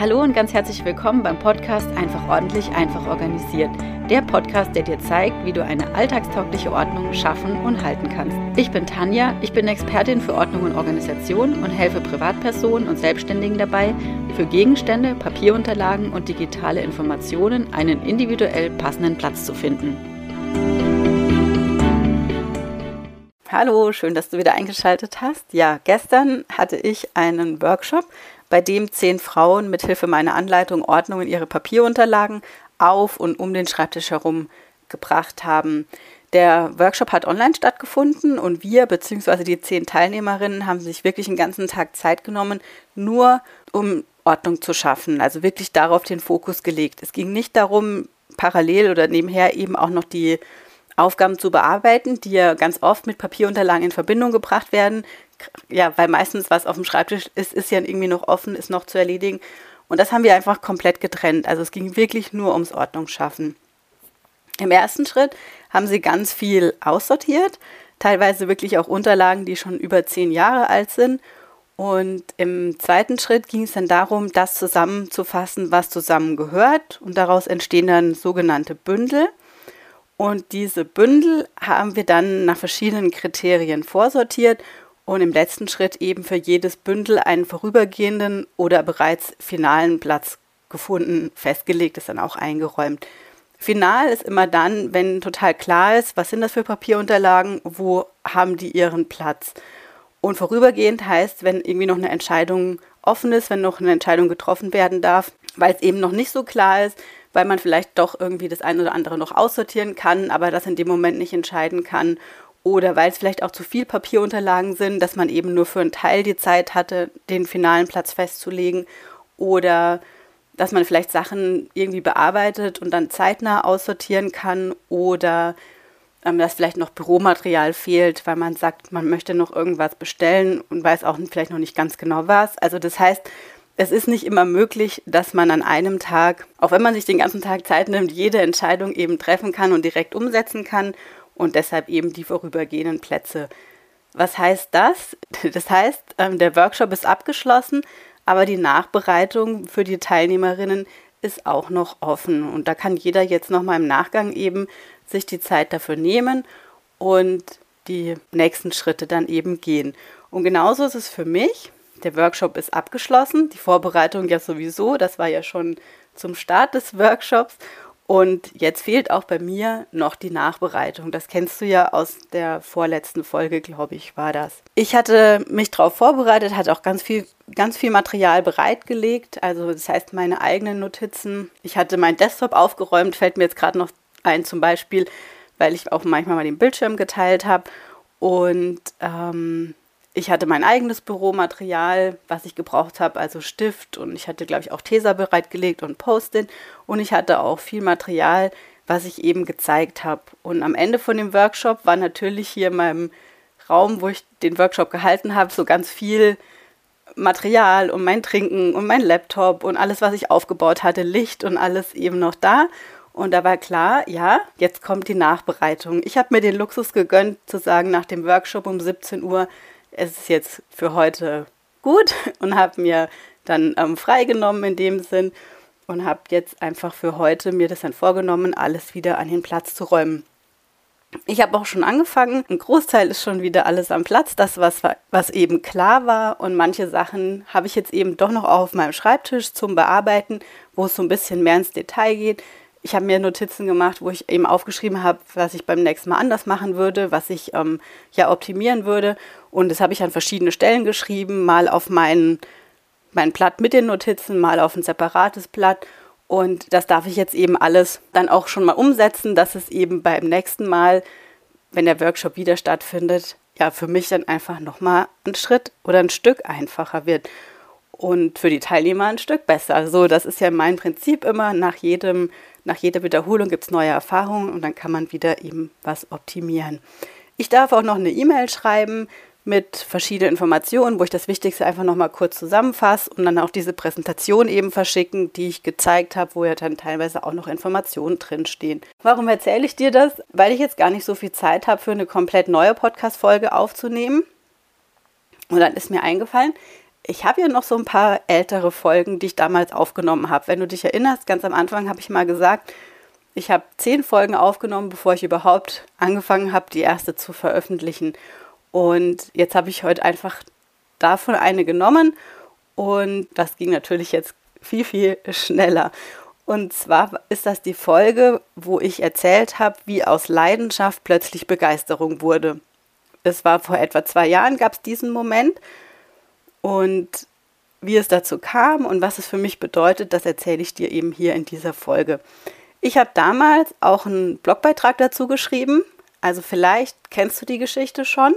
Hallo und ganz herzlich willkommen beim Podcast Einfach ordentlich, einfach organisiert. Der Podcast, der dir zeigt, wie du eine alltagstaugliche Ordnung schaffen und halten kannst. Ich bin Tanja, ich bin Expertin für Ordnung und Organisation und helfe Privatpersonen und Selbstständigen dabei, für Gegenstände, Papierunterlagen und digitale Informationen einen individuell passenden Platz zu finden. Hallo, schön, dass du wieder eingeschaltet hast. Ja, gestern hatte ich einen Workshop bei dem zehn Frauen mithilfe meiner Anleitung Ordnung in ihre Papierunterlagen auf und um den Schreibtisch herum gebracht haben. Der Workshop hat online stattgefunden und wir bzw. die zehn Teilnehmerinnen haben sich wirklich einen ganzen Tag Zeit genommen, nur um Ordnung zu schaffen, also wirklich darauf den Fokus gelegt. Es ging nicht darum, parallel oder nebenher eben auch noch die Aufgaben zu bearbeiten, die ja ganz oft mit Papierunterlagen in Verbindung gebracht werden, ja, weil meistens was auf dem Schreibtisch ist, ist ja irgendwie noch offen, ist noch zu erledigen. Und das haben wir einfach komplett getrennt. Also es ging wirklich nur ums Ordnungsschaffen. Im ersten Schritt haben sie ganz viel aussortiert, teilweise wirklich auch Unterlagen, die schon über zehn Jahre alt sind. Und im zweiten Schritt ging es dann darum, das zusammenzufassen, was zusammengehört. Und daraus entstehen dann sogenannte Bündel. Und diese Bündel haben wir dann nach verschiedenen Kriterien vorsortiert und im letzten Schritt eben für jedes Bündel einen vorübergehenden oder bereits finalen Platz gefunden, festgelegt, ist dann auch eingeräumt. Final ist immer dann, wenn total klar ist, was sind das für Papierunterlagen, wo haben die ihren Platz. Und vorübergehend heißt, wenn irgendwie noch eine Entscheidung offen ist, wenn noch eine Entscheidung getroffen werden darf, weil es eben noch nicht so klar ist, weil man vielleicht doch irgendwie das eine oder andere noch aussortieren kann, aber das in dem Moment nicht entscheiden kann oder weil es vielleicht auch zu viel Papierunterlagen sind, dass man eben nur für einen Teil die Zeit hatte, den finalen Platz festzulegen. Oder dass man vielleicht Sachen irgendwie bearbeitet und dann zeitnah aussortieren kann. Oder ähm, dass vielleicht noch Büromaterial fehlt, weil man sagt, man möchte noch irgendwas bestellen und weiß auch vielleicht noch nicht ganz genau was. Also das heißt, es ist nicht immer möglich, dass man an einem Tag, auch wenn man sich den ganzen Tag Zeit nimmt, jede Entscheidung eben treffen kann und direkt umsetzen kann und deshalb eben die vorübergehenden Plätze. Was heißt das? Das heißt, ähm, der Workshop ist abgeschlossen, aber die Nachbereitung für die Teilnehmerinnen ist auch noch offen. Und da kann jeder jetzt noch mal im Nachgang eben sich die Zeit dafür nehmen und die nächsten Schritte dann eben gehen. Und genauso ist es für mich. Der Workshop ist abgeschlossen, die Vorbereitung ja sowieso, das war ja schon zum Start des Workshops. Und jetzt fehlt auch bei mir noch die Nachbereitung. Das kennst du ja aus der vorletzten Folge, glaube ich, war das. Ich hatte mich darauf vorbereitet, hatte auch ganz viel, ganz viel Material bereitgelegt. Also das heißt meine eigenen Notizen. Ich hatte meinen Desktop aufgeräumt, fällt mir jetzt gerade noch ein zum Beispiel, weil ich auch manchmal mal den Bildschirm geteilt habe. Und ähm, ich hatte mein eigenes Büromaterial, was ich gebraucht habe, also Stift und ich hatte, glaube ich, auch Tesa bereitgelegt und Post-it und ich hatte auch viel Material, was ich eben gezeigt habe. Und am Ende von dem Workshop war natürlich hier in meinem Raum, wo ich den Workshop gehalten habe, so ganz viel Material und mein Trinken und mein Laptop und alles, was ich aufgebaut hatte, Licht und alles eben noch da. Und da war klar, ja, jetzt kommt die Nachbereitung. Ich habe mir den Luxus gegönnt, zu sagen, nach dem Workshop um 17 Uhr, es ist jetzt für heute gut und habe mir dann ähm, freigenommen in dem Sinn und habe jetzt einfach für heute mir das dann vorgenommen, alles wieder an den Platz zu räumen. Ich habe auch schon angefangen. Ein Großteil ist schon wieder alles am Platz, das, was, was eben klar war. Und manche Sachen habe ich jetzt eben doch noch auf meinem Schreibtisch zum Bearbeiten, wo es so ein bisschen mehr ins Detail geht. Ich habe mir Notizen gemacht, wo ich eben aufgeschrieben habe, was ich beim nächsten Mal anders machen würde, was ich ähm, ja optimieren würde. Und das habe ich an verschiedene Stellen geschrieben, mal auf mein, mein Blatt mit den Notizen, mal auf ein separates Blatt. Und das darf ich jetzt eben alles dann auch schon mal umsetzen, dass es eben beim nächsten Mal, wenn der Workshop wieder stattfindet, ja für mich dann einfach nochmal ein Schritt oder ein Stück einfacher wird und für die Teilnehmer ein Stück besser. So, das ist ja mein Prinzip immer. Nach jedem, nach jeder Wiederholung gibt es neue Erfahrungen und dann kann man wieder eben was optimieren. Ich darf auch noch eine E-Mail schreiben mit verschiedenen Informationen, wo ich das Wichtigste einfach nochmal kurz zusammenfasse und dann auch diese Präsentation eben verschicken, die ich gezeigt habe, wo ja dann teilweise auch noch Informationen drinstehen. Warum erzähle ich dir das? Weil ich jetzt gar nicht so viel Zeit habe, für eine komplett neue Podcast-Folge aufzunehmen. Und dann ist mir eingefallen, Ich habe hier noch so ein paar ältere Folgen, die ich damals aufgenommen habe. Wenn du dich erinnerst, ganz am Anfang habe ich mal gesagt, ich habe zehn Folgen aufgenommen, bevor ich überhaupt angefangen habe, die erste zu veröffentlichen. Und jetzt habe ich heute einfach davon eine genommen und das ging natürlich jetzt viel, viel schneller. Und zwar ist das die Folge, wo ich erzählt habe, wie aus Leidenschaft plötzlich Begeisterung wurde. Es war vor etwa zwei Jahren, gab es diesen Moment. Und wie es dazu kam und was es für mich bedeutet, das erzähle ich dir eben hier in dieser Folge. Ich habe damals auch einen Blogbeitrag dazu geschrieben. Also vielleicht kennst du die Geschichte schon.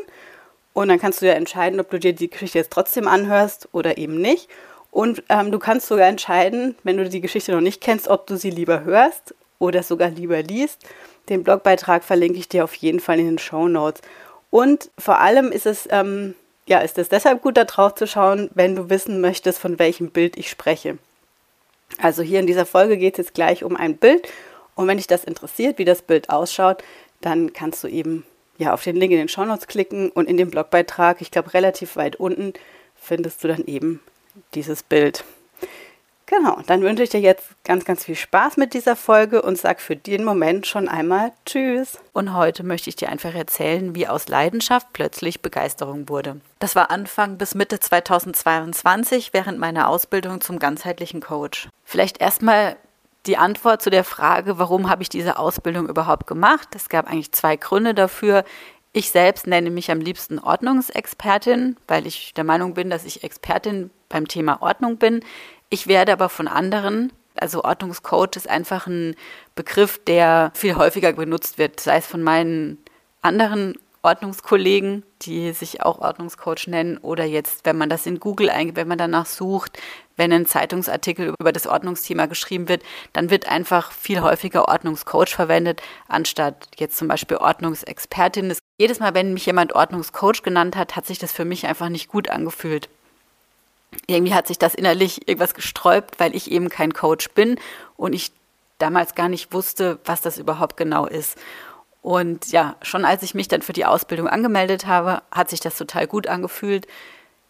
Und dann kannst du ja entscheiden, ob du dir die Geschichte jetzt trotzdem anhörst oder eben nicht. Und ähm, du kannst sogar entscheiden, wenn du die Geschichte noch nicht kennst, ob du sie lieber hörst oder sogar lieber liest. Den Blogbeitrag verlinke ich dir auf jeden Fall in den Show Notes. Und vor allem ist es, ähm, ja, ist es deshalb gut, da drauf zu schauen, wenn du wissen möchtest, von welchem Bild ich spreche. Also hier in dieser Folge geht es jetzt gleich um ein Bild. Und wenn dich das interessiert, wie das Bild ausschaut, dann kannst du eben ja, auf den Link in den Show Notes klicken und in dem Blogbeitrag, ich glaube relativ weit unten, findest du dann eben dieses Bild. Genau, dann wünsche ich dir jetzt ganz, ganz viel Spaß mit dieser Folge und sag für den Moment schon einmal Tschüss. Und heute möchte ich dir einfach erzählen, wie aus Leidenschaft plötzlich Begeisterung wurde. Das war Anfang bis Mitte 2022 während meiner Ausbildung zum ganzheitlichen Coach. Vielleicht erstmal die Antwort zu der Frage, warum habe ich diese Ausbildung überhaupt gemacht. Es gab eigentlich zwei Gründe dafür. Ich selbst nenne mich am liebsten Ordnungsexpertin, weil ich der Meinung bin, dass ich Expertin beim Thema Ordnung bin. Ich werde aber von anderen, also Ordnungscoach ist einfach ein Begriff, der viel häufiger benutzt wird, sei es von meinen anderen Ordnungskollegen, die sich auch Ordnungscoach nennen, oder jetzt, wenn man das in Google eingibt, wenn man danach sucht, wenn ein Zeitungsartikel über das Ordnungsthema geschrieben wird, dann wird einfach viel häufiger Ordnungscoach verwendet, anstatt jetzt zum Beispiel Ordnungsexpertin. Jedes Mal, wenn mich jemand Ordnungscoach genannt hat, hat sich das für mich einfach nicht gut angefühlt. Irgendwie hat sich das innerlich irgendwas gesträubt, weil ich eben kein Coach bin und ich damals gar nicht wusste, was das überhaupt genau ist. Und ja, schon als ich mich dann für die Ausbildung angemeldet habe, hat sich das total gut angefühlt,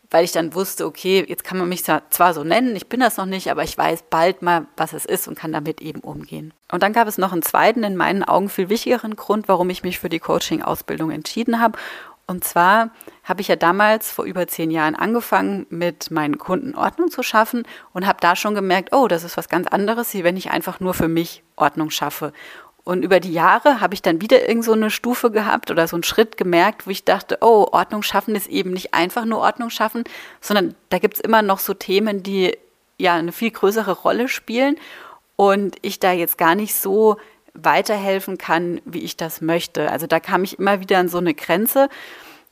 weil ich dann wusste, okay, jetzt kann man mich zwar so nennen, ich bin das noch nicht, aber ich weiß bald mal, was es ist und kann damit eben umgehen. Und dann gab es noch einen zweiten, in meinen Augen viel wichtigeren Grund, warum ich mich für die Coaching-Ausbildung entschieden habe. Und zwar habe ich ja damals vor über zehn Jahren angefangen, mit meinen Kunden Ordnung zu schaffen und habe da schon gemerkt, oh, das ist was ganz anderes, wie wenn ich einfach nur für mich Ordnung schaffe. Und über die Jahre habe ich dann wieder irgend so eine Stufe gehabt oder so einen Schritt gemerkt, wo ich dachte, oh, Ordnung schaffen ist eben nicht einfach nur Ordnung schaffen, sondern da gibt es immer noch so Themen, die ja eine viel größere Rolle spielen und ich da jetzt gar nicht so weiterhelfen kann, wie ich das möchte. Also da kam ich immer wieder an so eine Grenze.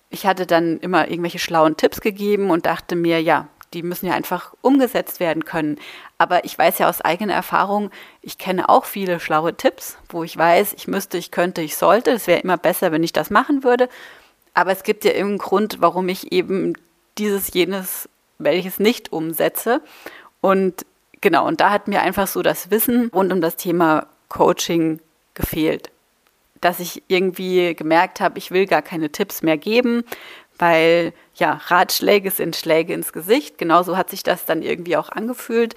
Ich hatte dann immer irgendwelche schlauen Tipps gegeben und dachte mir, ja, die müssen ja einfach umgesetzt werden können. Aber ich weiß ja aus eigener Erfahrung, ich kenne auch viele schlaue Tipps, wo ich weiß, ich müsste, ich könnte, ich sollte. Es wäre immer besser, wenn ich das machen würde. Aber es gibt ja irgendeinen Grund, warum ich eben dieses, jenes, welches nicht umsetze. Und genau, und da hat mir einfach so das Wissen rund um das Thema Coaching gefehlt. Dass ich irgendwie gemerkt habe, ich will gar keine Tipps mehr geben, weil ja, Ratschläge sind Schläge ins Gesicht. Genauso hat sich das dann irgendwie auch angefühlt.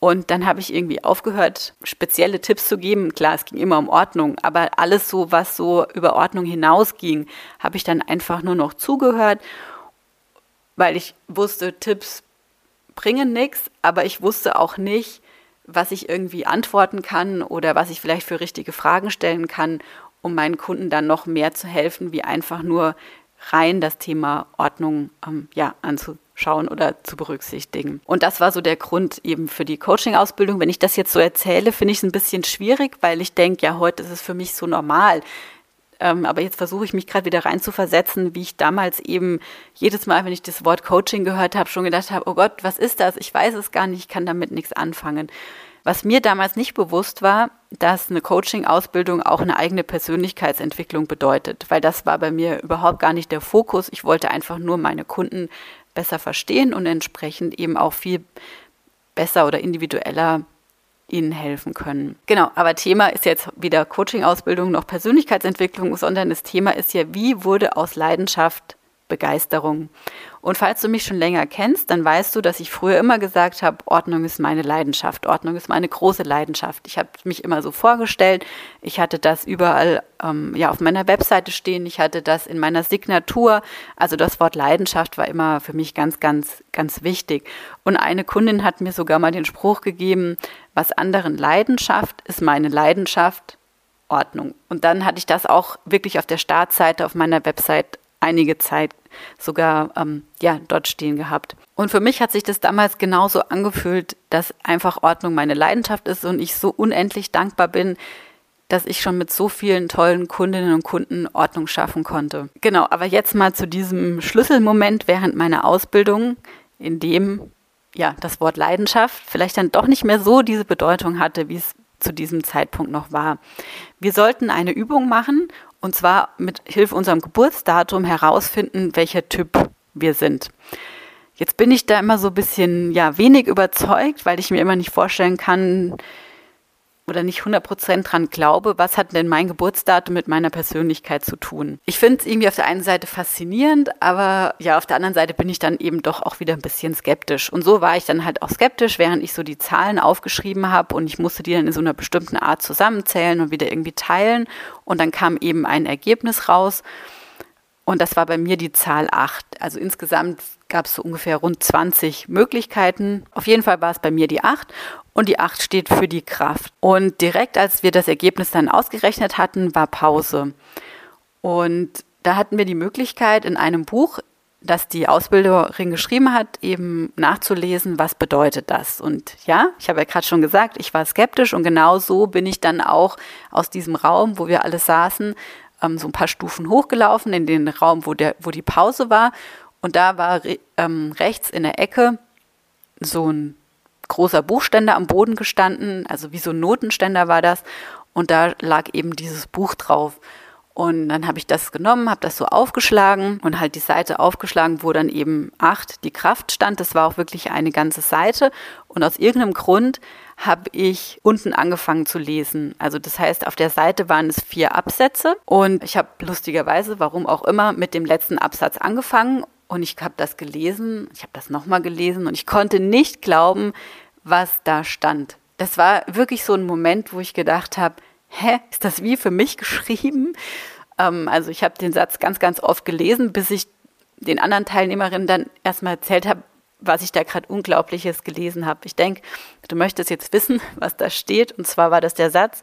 Und dann habe ich irgendwie aufgehört, spezielle Tipps zu geben. Klar, es ging immer um Ordnung, aber alles so, was so über Ordnung hinausging, habe ich dann einfach nur noch zugehört, weil ich wusste, Tipps bringen nichts, aber ich wusste auch nicht, was ich irgendwie antworten kann oder was ich vielleicht für richtige Fragen stellen kann, um meinen Kunden dann noch mehr zu helfen, wie einfach nur rein das Thema Ordnung ähm, ja, anzuschauen oder zu berücksichtigen. Und das war so der Grund eben für die Coaching-Ausbildung. Wenn ich das jetzt so erzähle, finde ich es ein bisschen schwierig, weil ich denke, ja, heute ist es für mich so normal. Ähm, aber jetzt versuche ich mich gerade wieder rein zu versetzen, wie ich damals eben jedes Mal, wenn ich das Wort Coaching gehört habe, schon gedacht habe, oh Gott, was ist das? Ich weiß es gar nicht, ich kann damit nichts anfangen. Was mir damals nicht bewusst war, dass eine Coaching-Ausbildung auch eine eigene Persönlichkeitsentwicklung bedeutet, weil das war bei mir überhaupt gar nicht der Fokus. Ich wollte einfach nur meine Kunden besser verstehen und entsprechend eben auch viel besser oder individueller ihnen helfen können. Genau, aber Thema ist jetzt weder Coaching-Ausbildung noch Persönlichkeitsentwicklung, sondern das Thema ist ja, wie wurde aus Leidenschaft Begeisterung. Und falls du mich schon länger kennst, dann weißt du, dass ich früher immer gesagt habe, Ordnung ist meine Leidenschaft, Ordnung ist meine große Leidenschaft. Ich habe mich immer so vorgestellt, ich hatte das überall ähm, ja auf meiner Webseite stehen, ich hatte das in meiner Signatur. Also das Wort Leidenschaft war immer für mich ganz, ganz, ganz wichtig. Und eine Kundin hat mir sogar mal den Spruch gegeben, was anderen Leidenschaft ist meine Leidenschaft. Ordnung. Und dann hatte ich das auch wirklich auf der Startseite auf meiner Website einige Zeit sogar ähm, ja, dort stehen gehabt. Und für mich hat sich das damals genauso angefühlt, dass einfach Ordnung meine Leidenschaft ist und ich so unendlich dankbar bin, dass ich schon mit so vielen tollen Kundinnen und Kunden Ordnung schaffen konnte. Genau, aber jetzt mal zu diesem Schlüsselmoment während meiner Ausbildung, in dem ja das Wort Leidenschaft vielleicht dann doch nicht mehr so diese Bedeutung hatte, wie es zu diesem Zeitpunkt noch war. Wir sollten eine Übung machen und zwar mit Hilfe unserem Geburtsdatum herausfinden, welcher Typ wir sind. Jetzt bin ich da immer so ein bisschen, ja, wenig überzeugt, weil ich mir immer nicht vorstellen kann, oder nicht 100% dran glaube, was hat denn mein Geburtsdatum mit meiner Persönlichkeit zu tun? Ich finde es irgendwie auf der einen Seite faszinierend, aber ja, auf der anderen Seite bin ich dann eben doch auch wieder ein bisschen skeptisch. Und so war ich dann halt auch skeptisch, während ich so die Zahlen aufgeschrieben habe und ich musste die dann in so einer bestimmten Art zusammenzählen und wieder irgendwie teilen. Und dann kam eben ein Ergebnis raus. Und das war bei mir die Zahl 8. Also insgesamt gab es so ungefähr rund 20 Möglichkeiten. Auf jeden Fall war es bei mir die 8 und die 8 steht für die Kraft. Und direkt als wir das Ergebnis dann ausgerechnet hatten, war Pause. Und da hatten wir die Möglichkeit in einem Buch, das die Ausbilderin geschrieben hat, eben nachzulesen, was bedeutet das. Und ja, ich habe ja gerade schon gesagt, ich war skeptisch und genau so bin ich dann auch aus diesem Raum, wo wir alle saßen, ähm, so ein paar Stufen hochgelaufen in den Raum, wo, der, wo die Pause war. Und da war ähm, rechts in der Ecke so ein großer Buchständer am Boden gestanden, also wie so ein Notenständer war das. Und da lag eben dieses Buch drauf. Und dann habe ich das genommen, habe das so aufgeschlagen und halt die Seite aufgeschlagen, wo dann eben acht die Kraft stand. Das war auch wirklich eine ganze Seite. Und aus irgendeinem Grund habe ich unten angefangen zu lesen. Also das heißt, auf der Seite waren es vier Absätze und ich habe lustigerweise, warum auch immer, mit dem letzten Absatz angefangen und ich habe das gelesen, ich habe das nochmal gelesen und ich konnte nicht glauben, was da stand. Das war wirklich so ein Moment, wo ich gedacht habe, hä, ist das wie für mich geschrieben? Ähm, also ich habe den Satz ganz, ganz oft gelesen, bis ich den anderen Teilnehmerinnen dann erstmal erzählt habe, was ich da gerade Unglaubliches gelesen habe. Ich denke, du möchtest jetzt wissen, was da steht. Und zwar war das der Satz,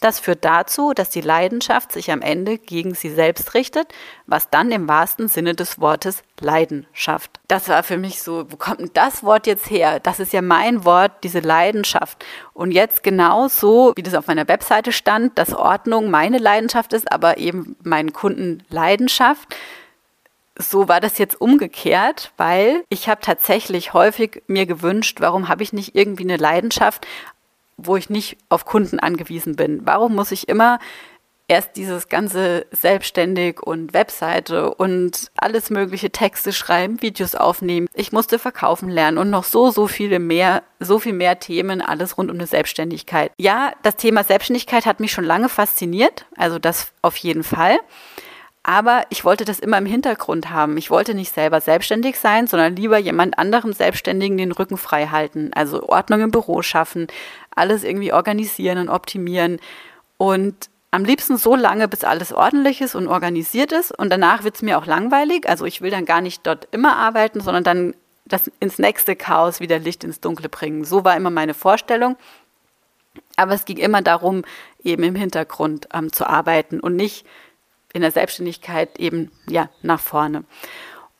das führt dazu, dass die Leidenschaft sich am Ende gegen sie selbst richtet, was dann im wahrsten Sinne des Wortes Leiden schafft. Das war für mich so, wo kommt denn das Wort jetzt her? Das ist ja mein Wort, diese Leidenschaft. Und jetzt genau so, wie das auf meiner Webseite stand, dass Ordnung meine Leidenschaft ist, aber eben meinen Kunden Leidenschaft so war das jetzt umgekehrt, weil ich habe tatsächlich häufig mir gewünscht, warum habe ich nicht irgendwie eine Leidenschaft, wo ich nicht auf Kunden angewiesen bin? Warum muss ich immer erst dieses ganze selbstständig und Webseite und alles mögliche Texte schreiben, Videos aufnehmen. Ich musste verkaufen lernen und noch so, so viele mehr, so viel mehr Themen, alles rund um eine Selbstständigkeit. Ja, das Thema Selbstständigkeit hat mich schon lange fasziniert, also das auf jeden Fall. Aber ich wollte das immer im Hintergrund haben. Ich wollte nicht selber selbstständig sein, sondern lieber jemand anderem Selbstständigen den Rücken frei halten. Also Ordnung im Büro schaffen, alles irgendwie organisieren und optimieren. Und am liebsten so lange, bis alles ordentlich ist und organisiert ist. Und danach wird es mir auch langweilig. Also ich will dann gar nicht dort immer arbeiten, sondern dann das ins nächste Chaos wieder Licht ins Dunkle bringen. So war immer meine Vorstellung. Aber es ging immer darum, eben im Hintergrund ähm, zu arbeiten und nicht in der Selbstständigkeit eben ja nach vorne.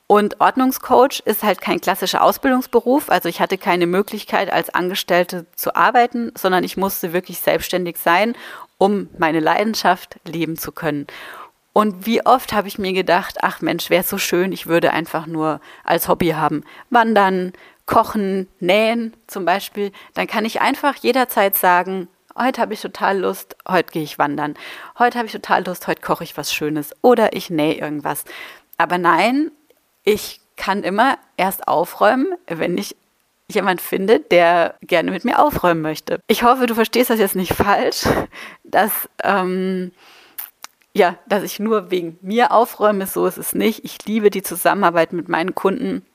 Und Ordnungscoach ist halt kein klassischer Ausbildungsberuf. Also ich hatte keine Möglichkeit, als Angestellte zu arbeiten, sondern ich musste wirklich selbstständig sein, um meine Leidenschaft leben zu können. Und wie oft habe ich mir gedacht, ach Mensch, wäre so schön, ich würde einfach nur als Hobby haben. Wandern, kochen, nähen zum Beispiel. Dann kann ich einfach jederzeit sagen, heute habe ich total Lust, heute gehe ich wandern. Heute habe ich total Lust, heute koche ich was Schönes oder ich nähe irgendwas. Aber nein, ich kann immer erst aufräumen, wenn ich jemand finde, der gerne mit mir aufräumen möchte. Ich hoffe, du verstehst das jetzt nicht falsch, dass ähm, ja, dass ich nur wegen mir aufräume, so ist es nicht. Ich liebe die Zusammenarbeit mit meinen Kunden.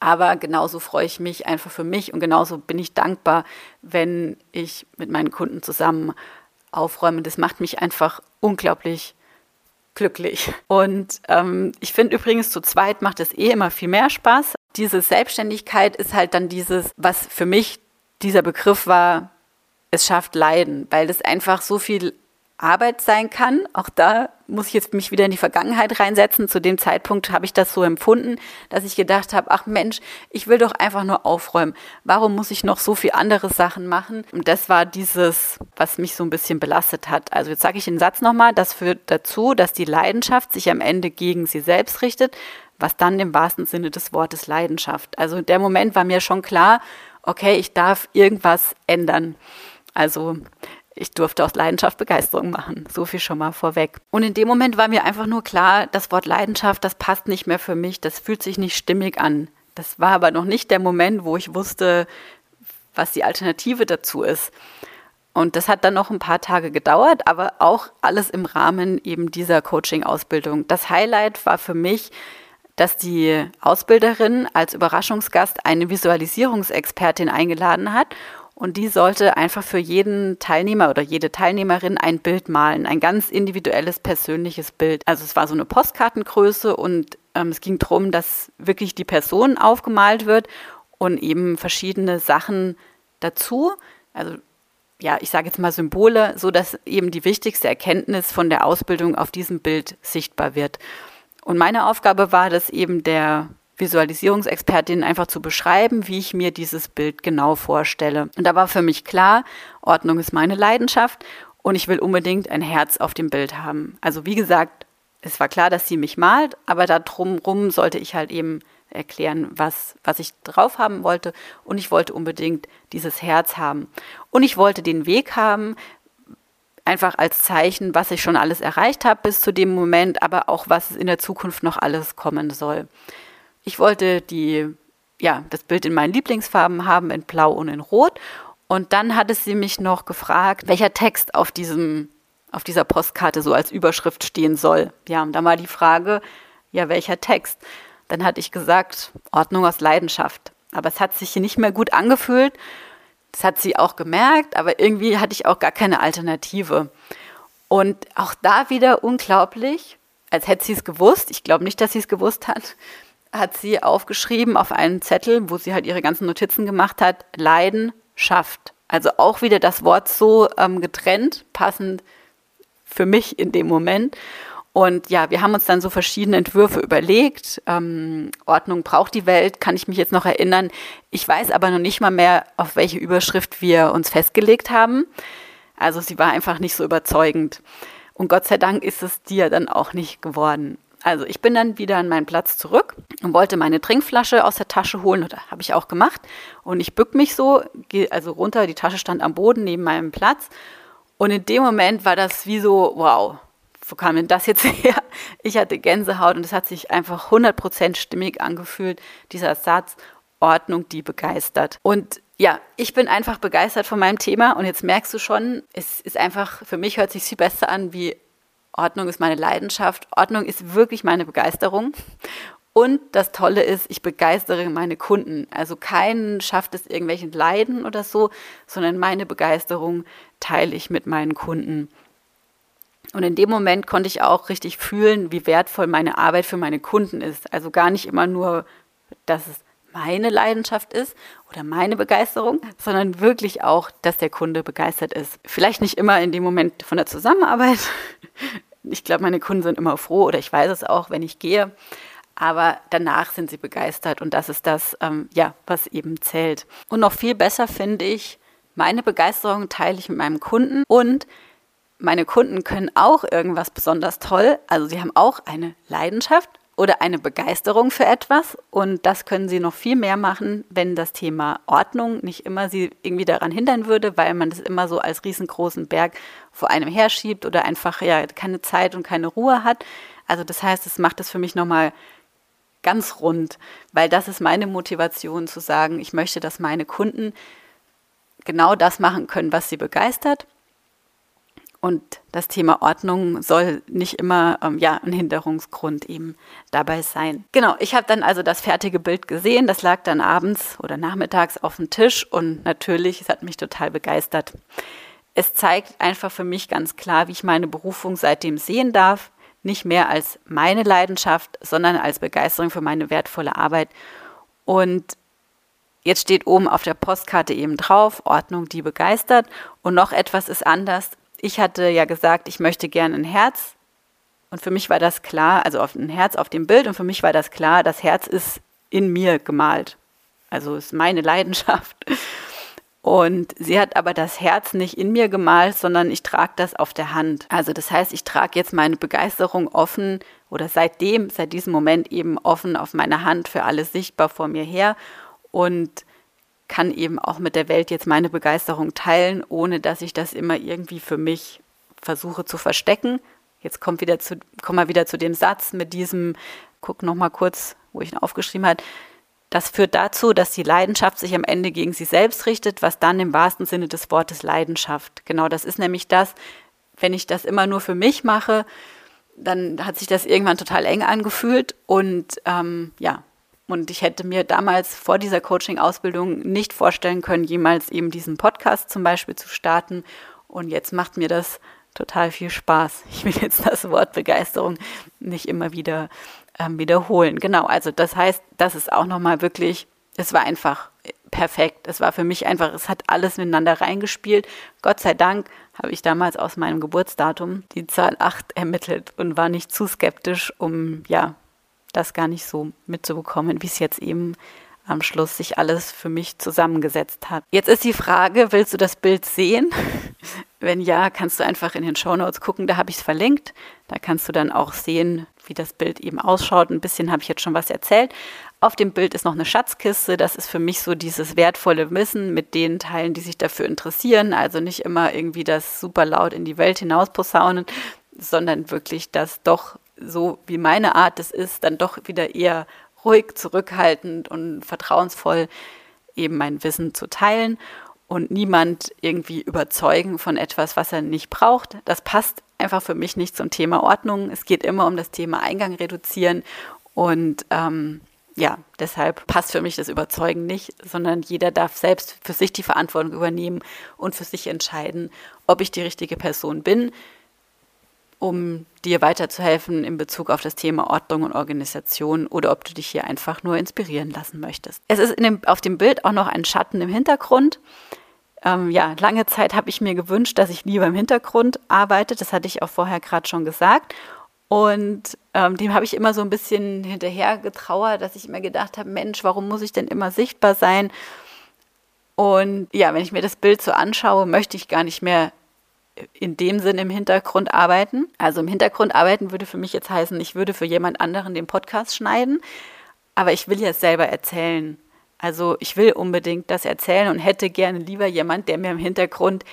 Aber genauso freue ich mich einfach für mich und genauso bin ich dankbar, wenn ich mit meinen Kunden zusammen aufräume. Das macht mich einfach unglaublich glücklich. Und ähm, ich finde übrigens, zu zweit macht es eh immer viel mehr Spaß. Diese Selbstständigkeit ist halt dann dieses, was für mich dieser Begriff war, es schafft Leiden, weil das einfach so viel Arbeit sein kann. Auch da muss ich jetzt mich wieder in die Vergangenheit reinsetzen. Zu dem Zeitpunkt habe ich das so empfunden, dass ich gedacht habe, ach Mensch, ich will doch einfach nur aufräumen. Warum muss ich noch so viel andere Sachen machen? Und das war dieses, was mich so ein bisschen belastet hat. Also jetzt sage ich den Satz nochmal, das führt dazu, dass die Leidenschaft sich am Ende gegen sie selbst richtet, was dann im wahrsten Sinne des Wortes Leidenschaft. Also der Moment war mir schon klar, okay, ich darf irgendwas ändern. Also ich durfte aus Leidenschaft Begeisterung machen. So viel schon mal vorweg. Und in dem Moment war mir einfach nur klar, das Wort Leidenschaft, das passt nicht mehr für mich, das fühlt sich nicht stimmig an. Das war aber noch nicht der Moment, wo ich wusste, was die Alternative dazu ist. Und das hat dann noch ein paar Tage gedauert, aber auch alles im Rahmen eben dieser Coaching-Ausbildung. Das Highlight war für mich, dass die Ausbilderin als Überraschungsgast eine Visualisierungsexpertin eingeladen hat und die sollte einfach für jeden Teilnehmer oder jede Teilnehmerin ein Bild malen, ein ganz individuelles, persönliches Bild. Also es war so eine Postkartengröße und ähm, es ging darum, dass wirklich die Person aufgemalt wird und eben verschiedene Sachen dazu. Also ja, ich sage jetzt mal Symbole, so dass eben die wichtigste Erkenntnis von der Ausbildung auf diesem Bild sichtbar wird. Und meine Aufgabe war das eben der Visualisierungsexpertin einfach zu beschreiben, wie ich mir dieses Bild genau vorstelle. Und da war für mich klar, Ordnung ist meine Leidenschaft und ich will unbedingt ein Herz auf dem Bild haben. Also wie gesagt, es war klar, dass sie mich malt, aber da drumrum sollte ich halt eben erklären, was, was ich drauf haben wollte. Und ich wollte unbedingt dieses Herz haben. Und ich wollte den Weg haben, einfach als Zeichen, was ich schon alles erreicht habe bis zu dem Moment, aber auch was in der Zukunft noch alles kommen soll. Ich wollte die, ja, das Bild in meinen Lieblingsfarben haben, in Blau und in Rot. Und dann hatte sie mich noch gefragt, welcher Text auf diesem, auf dieser Postkarte so als Überschrift stehen soll. Ja, und da war die Frage, ja, welcher Text? Dann hatte ich gesagt, Ordnung aus Leidenschaft. Aber es hat sich nicht mehr gut angefühlt. Das hat sie auch gemerkt, aber irgendwie hatte ich auch gar keine Alternative. Und auch da wieder unglaublich, als hätte sie es gewusst. Ich glaube nicht, dass sie es gewusst hat hat sie aufgeschrieben auf einen Zettel, wo sie halt ihre ganzen Notizen gemacht hat, Leiden schafft. Also auch wieder das Wort so ähm, getrennt, passend für mich in dem Moment. Und ja, wir haben uns dann so verschiedene Entwürfe überlegt. Ähm, Ordnung braucht die Welt, kann ich mich jetzt noch erinnern. Ich weiß aber noch nicht mal mehr, auf welche Überschrift wir uns festgelegt haben. Also sie war einfach nicht so überzeugend. Und Gott sei Dank ist es dir dann auch nicht geworden. Also ich bin dann wieder an meinen Platz zurück und wollte meine Trinkflasche aus der Tasche holen, oder habe ich auch gemacht. Und ich bück mich so, gehe also runter, die Tasche stand am Boden neben meinem Platz. Und in dem Moment war das wie so, wow, wo kam denn das jetzt her? Ich hatte Gänsehaut und es hat sich einfach 100% stimmig angefühlt, dieser Satz, Ordnung, die begeistert. Und ja, ich bin einfach begeistert von meinem Thema und jetzt merkst du schon, es ist einfach, für mich hört sich viel besser an wie Ordnung ist meine Leidenschaft. Ordnung ist wirklich meine Begeisterung. Und das Tolle ist, ich begeistere meine Kunden. Also keinen schafft es irgendwelchen Leiden oder so, sondern meine Begeisterung teile ich mit meinen Kunden. Und in dem Moment konnte ich auch richtig fühlen, wie wertvoll meine Arbeit für meine Kunden ist. Also gar nicht immer nur, dass es meine Leidenschaft ist oder meine Begeisterung, sondern wirklich auch, dass der Kunde begeistert ist. Vielleicht nicht immer in dem Moment von der Zusammenarbeit, ich glaube, meine Kunden sind immer froh oder ich weiß es auch, wenn ich gehe. Aber danach sind sie begeistert und das ist das, ähm, ja, was eben zählt. Und noch viel besser finde ich, meine Begeisterung teile ich mit meinem Kunden und meine Kunden können auch irgendwas besonders toll. Also sie haben auch eine Leidenschaft oder eine Begeisterung für etwas. Und das können sie noch viel mehr machen, wenn das Thema Ordnung nicht immer sie irgendwie daran hindern würde, weil man das immer so als riesengroßen Berg vor einem herschiebt oder einfach ja keine Zeit und keine Ruhe hat. Also das heißt, es macht es für mich nochmal ganz rund, weil das ist meine Motivation zu sagen, ich möchte, dass meine Kunden genau das machen können, was sie begeistert Und das Thema Ordnung soll nicht immer ähm, ja, ein Hinderungsgrund eben dabei sein. Genau, ich habe dann also das fertige Bild gesehen. Das lag dann abends oder nachmittags auf dem Tisch und natürlich, es hat mich total begeistert. Es zeigt einfach für mich ganz klar, wie ich meine Berufung seitdem sehen darf. Nicht mehr als meine Leidenschaft, sondern als Begeisterung für meine wertvolle Arbeit. Und Jetzt steht oben auf der Postkarte eben drauf, Ordnung, die begeistert. Und noch etwas ist anders ich hatte ja gesagt, ich möchte gerne ein Herz. Und für mich war das klar, also ein Herz auf dem Bild, und für mich war das klar, das Herz ist in mir gemalt. Also ist meine Leidenschaft. Und sie hat aber das Herz nicht in mir gemalt, sondern ich trage das auf der Hand. Also das heißt, ich trage jetzt meine Begeisterung offen oder seitdem, seit diesem Moment eben offen auf meiner Hand für alles sichtbar vor mir her. Und kann eben auch mit der Welt jetzt meine Begeisterung teilen, ohne dass ich das immer irgendwie für mich versuche zu verstecken. Jetzt kommt wieder zu, kommen wir wieder zu dem Satz mit diesem, guck noch mal kurz, wo ich ihn aufgeschrieben habe. Das führt dazu, dass die Leidenschaft sich am Ende gegen sie selbst richtet, was dann im wahrsten Sinne des Wortes Leidenschaft. Genau, das ist nämlich das, wenn ich das immer nur für mich mache, dann hat sich das irgendwann total eng angefühlt und ähm, ja, und ich hätte mir damals vor dieser Coaching-Ausbildung nicht vorstellen können, jemals eben diesen Podcast zum Beispiel zu starten. Und jetzt macht mir das total viel Spaß. Ich will jetzt das Wort Begeisterung nicht immer wieder ähm, wiederholen. Genau, also das heißt, das ist auch nochmal wirklich, es war einfach perfekt. Es war für mich einfach, es hat alles miteinander reingespielt. Gott sei Dank habe ich damals aus meinem Geburtsdatum die Zahl 8 ermittelt und war nicht zu skeptisch, um ja das gar nicht so mitzubekommen, wie es jetzt eben am Schluss sich alles für mich zusammengesetzt hat. Jetzt ist die Frage, willst du das Bild sehen? Wenn ja, kannst du einfach in den Show Notes gucken, da habe ich es verlinkt. Da kannst du dann auch sehen, wie das Bild eben ausschaut. Ein bisschen habe ich jetzt schon was erzählt. Auf dem Bild ist noch eine Schatzkiste. Das ist für mich so dieses wertvolle Wissen mit den Teilen, die sich dafür interessieren. Also nicht immer irgendwie das super laut in die Welt hinaus posaunen, sondern wirklich das doch so wie meine Art es ist, dann doch wieder eher ruhig, zurückhaltend und vertrauensvoll eben mein Wissen zu teilen und niemand irgendwie überzeugen von etwas, was er nicht braucht. Das passt einfach für mich nicht zum Thema Ordnung. Es geht immer um das Thema Eingang reduzieren und ähm, ja, deshalb passt für mich das Überzeugen nicht, sondern jeder darf selbst für sich die Verantwortung übernehmen und für sich entscheiden, ob ich die richtige Person bin, um dir weiterzuhelfen in Bezug auf das Thema Ordnung und Organisation oder ob du dich hier einfach nur inspirieren lassen möchtest. Es ist dem, auf dem Bild auch noch ein Schatten im Hintergrund. Ähm, ja, lange Zeit habe ich mir gewünscht, dass ich lieber im Hintergrund arbeite. Das hatte ich auch vorher gerade schon gesagt. Und ähm, dem habe ich immer so ein bisschen hinterher getrauert, dass ich immer gedacht habe, Mensch, warum muss ich denn immer sichtbar sein? Und ja, wenn ich mir das Bild so anschaue, möchte ich gar nicht mehr in dem Sinn im Hintergrund arbeiten. Also im Hintergrund arbeiten würde für mich jetzt heißen, ich würde für jemand anderen den Podcast schneiden, aber ich will jetzt selber erzählen. Also ich will unbedingt das erzählen und hätte gerne lieber jemand, der mir im Hintergrund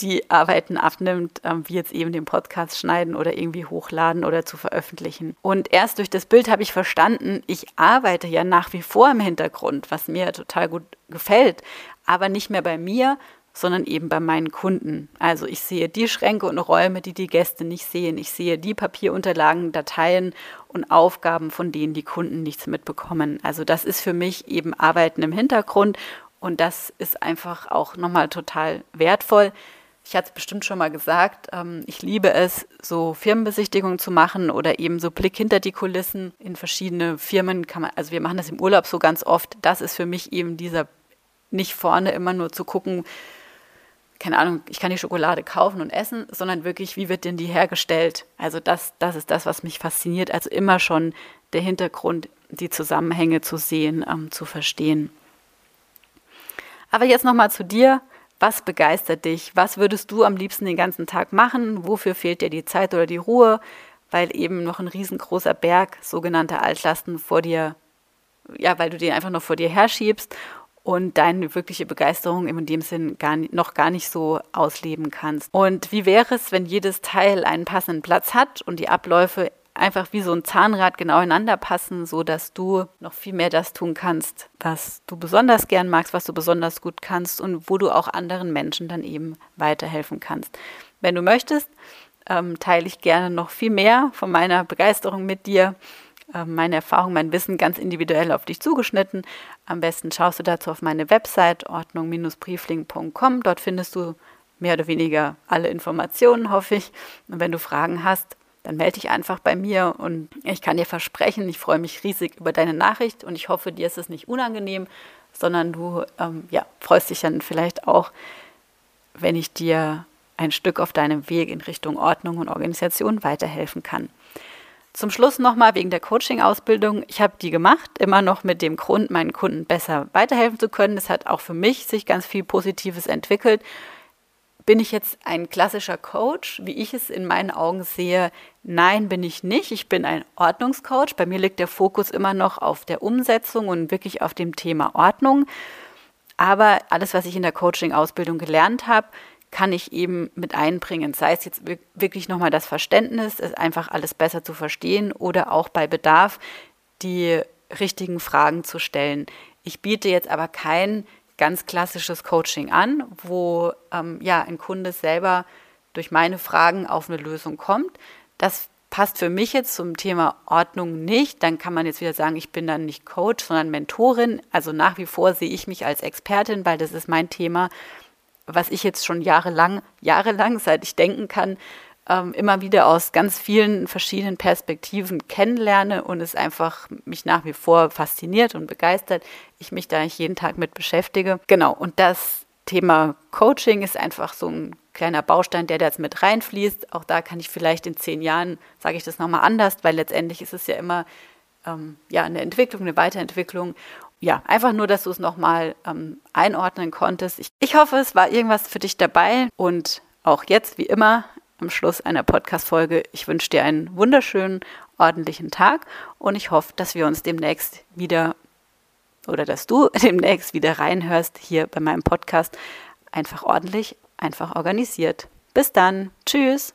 die Arbeiten abnimmt, ähm, wie jetzt eben den Podcast schneiden oder irgendwie hochladen oder zu veröffentlichen. Und erst durch das Bild habe ich verstanden, ich arbeite ja nach wie vor im Hintergrund, was mir total gut gefällt, aber nicht mehr bei mir, sondern eben bei meinen Kunden. Also ich sehe die Schränke und Räume, die die Gäste nicht sehen. Ich sehe die Papierunterlagen, Dateien und Aufgaben, von denen die Kunden nichts mitbekommen. Also das ist für mich eben Arbeiten im Hintergrund und das ist einfach auch nochmal total wertvoll. Ich hatte es bestimmt schon mal gesagt, ähm, ich liebe es, so Firmenbesichtigungen zu machen oder eben so Blick hinter die Kulissen in verschiedene Firmen. Kann man, also wir machen das im Urlaub so ganz oft. Das ist für mich eben dieser nicht vorne immer nur zu gucken, keine Ahnung, ich kann die Schokolade kaufen und essen, sondern wirklich, wie wird denn die hergestellt? Also das, das ist das, was mich fasziniert. Also immer schon der Hintergrund, die Zusammenhänge zu sehen, ähm, zu verstehen. Aber jetzt nochmal zu dir. Was begeistert dich? Was würdest du am liebsten den ganzen Tag machen? Wofür fehlt dir die Zeit oder die Ruhe? Weil eben noch ein riesengroßer Berg sogenannter Altlasten vor dir, ja, weil du den einfach noch vor dir herschiebst und deine wirkliche Begeisterung in dem Sinn gar noch gar nicht so ausleben kannst. Und wie wäre es, wenn jedes Teil einen passenden Platz hat und die Abläufe einfach wie so ein Zahnrad genau ineinander passen, so dass du noch viel mehr das tun kannst, was du besonders gern magst, was du besonders gut kannst und wo du auch anderen Menschen dann eben weiterhelfen kannst. Wenn du möchtest, ähm, teile ich gerne noch viel mehr von meiner Begeisterung mit dir, meine Erfahrung, mein Wissen ganz individuell auf dich zugeschnitten. Am besten schaust du dazu auf meine Website ordnung-briefling.com. Dort findest du mehr oder weniger alle Informationen, hoffe ich. Und wenn du Fragen hast, dann melde dich einfach bei mir und ich kann dir versprechen, ich freue mich riesig über deine Nachricht und ich hoffe, dir ist es nicht unangenehm, sondern du ähm, ja, freust dich dann vielleicht auch, wenn ich dir ein Stück auf deinem Weg in Richtung Ordnung und Organisation weiterhelfen kann. Zum Schluss nochmal wegen der Coaching-Ausbildung. Ich habe die gemacht, immer noch mit dem Grund, meinen Kunden besser weiterhelfen zu können. Es hat auch für mich sich ganz viel Positives entwickelt. Bin ich jetzt ein klassischer Coach, wie ich es in meinen Augen sehe? Nein, bin ich nicht. Ich bin ein Ordnungscoach. Bei mir liegt der Fokus immer noch auf der Umsetzung und wirklich auf dem Thema Ordnung. Aber alles, was ich in der Coaching-Ausbildung gelernt habe, kann ich eben mit einbringen. Sei es jetzt wirklich nochmal das Verständnis, es einfach alles besser zu verstehen oder auch bei Bedarf die richtigen Fragen zu stellen. Ich biete jetzt aber kein ganz klassisches Coaching an, wo ähm, ja ein Kunde selber durch meine Fragen auf eine Lösung kommt. Das passt für mich jetzt zum Thema Ordnung nicht. Dann kann man jetzt wieder sagen, ich bin dann nicht Coach, sondern Mentorin. Also nach wie vor sehe ich mich als Expertin, weil das ist mein Thema was ich jetzt schon jahrelang, jahrelang, seit ich denken kann, ähm, immer wieder aus ganz vielen verschiedenen Perspektiven kennenlerne und es einfach mich nach wie vor fasziniert und begeistert. Ich mich da nicht jeden Tag mit beschäftige. Genau, und das Thema Coaching ist einfach so ein kleiner Baustein, der da jetzt mit reinfließt. Auch da kann ich vielleicht in zehn Jahren, sage ich das nochmal anders, weil letztendlich ist es ja immer ähm, ja, eine Entwicklung, eine Weiterentwicklung ja, einfach nur, dass du es nochmal ähm, einordnen konntest. Ich, ich hoffe, es war irgendwas für dich dabei und auch jetzt, wie immer, am Schluss einer Podcast-Folge. Ich wünsche dir einen wunderschönen, ordentlichen Tag und ich hoffe, dass wir uns demnächst wieder oder dass du demnächst wieder reinhörst hier bei meinem Podcast. Einfach ordentlich, einfach organisiert. Bis dann. Tschüss.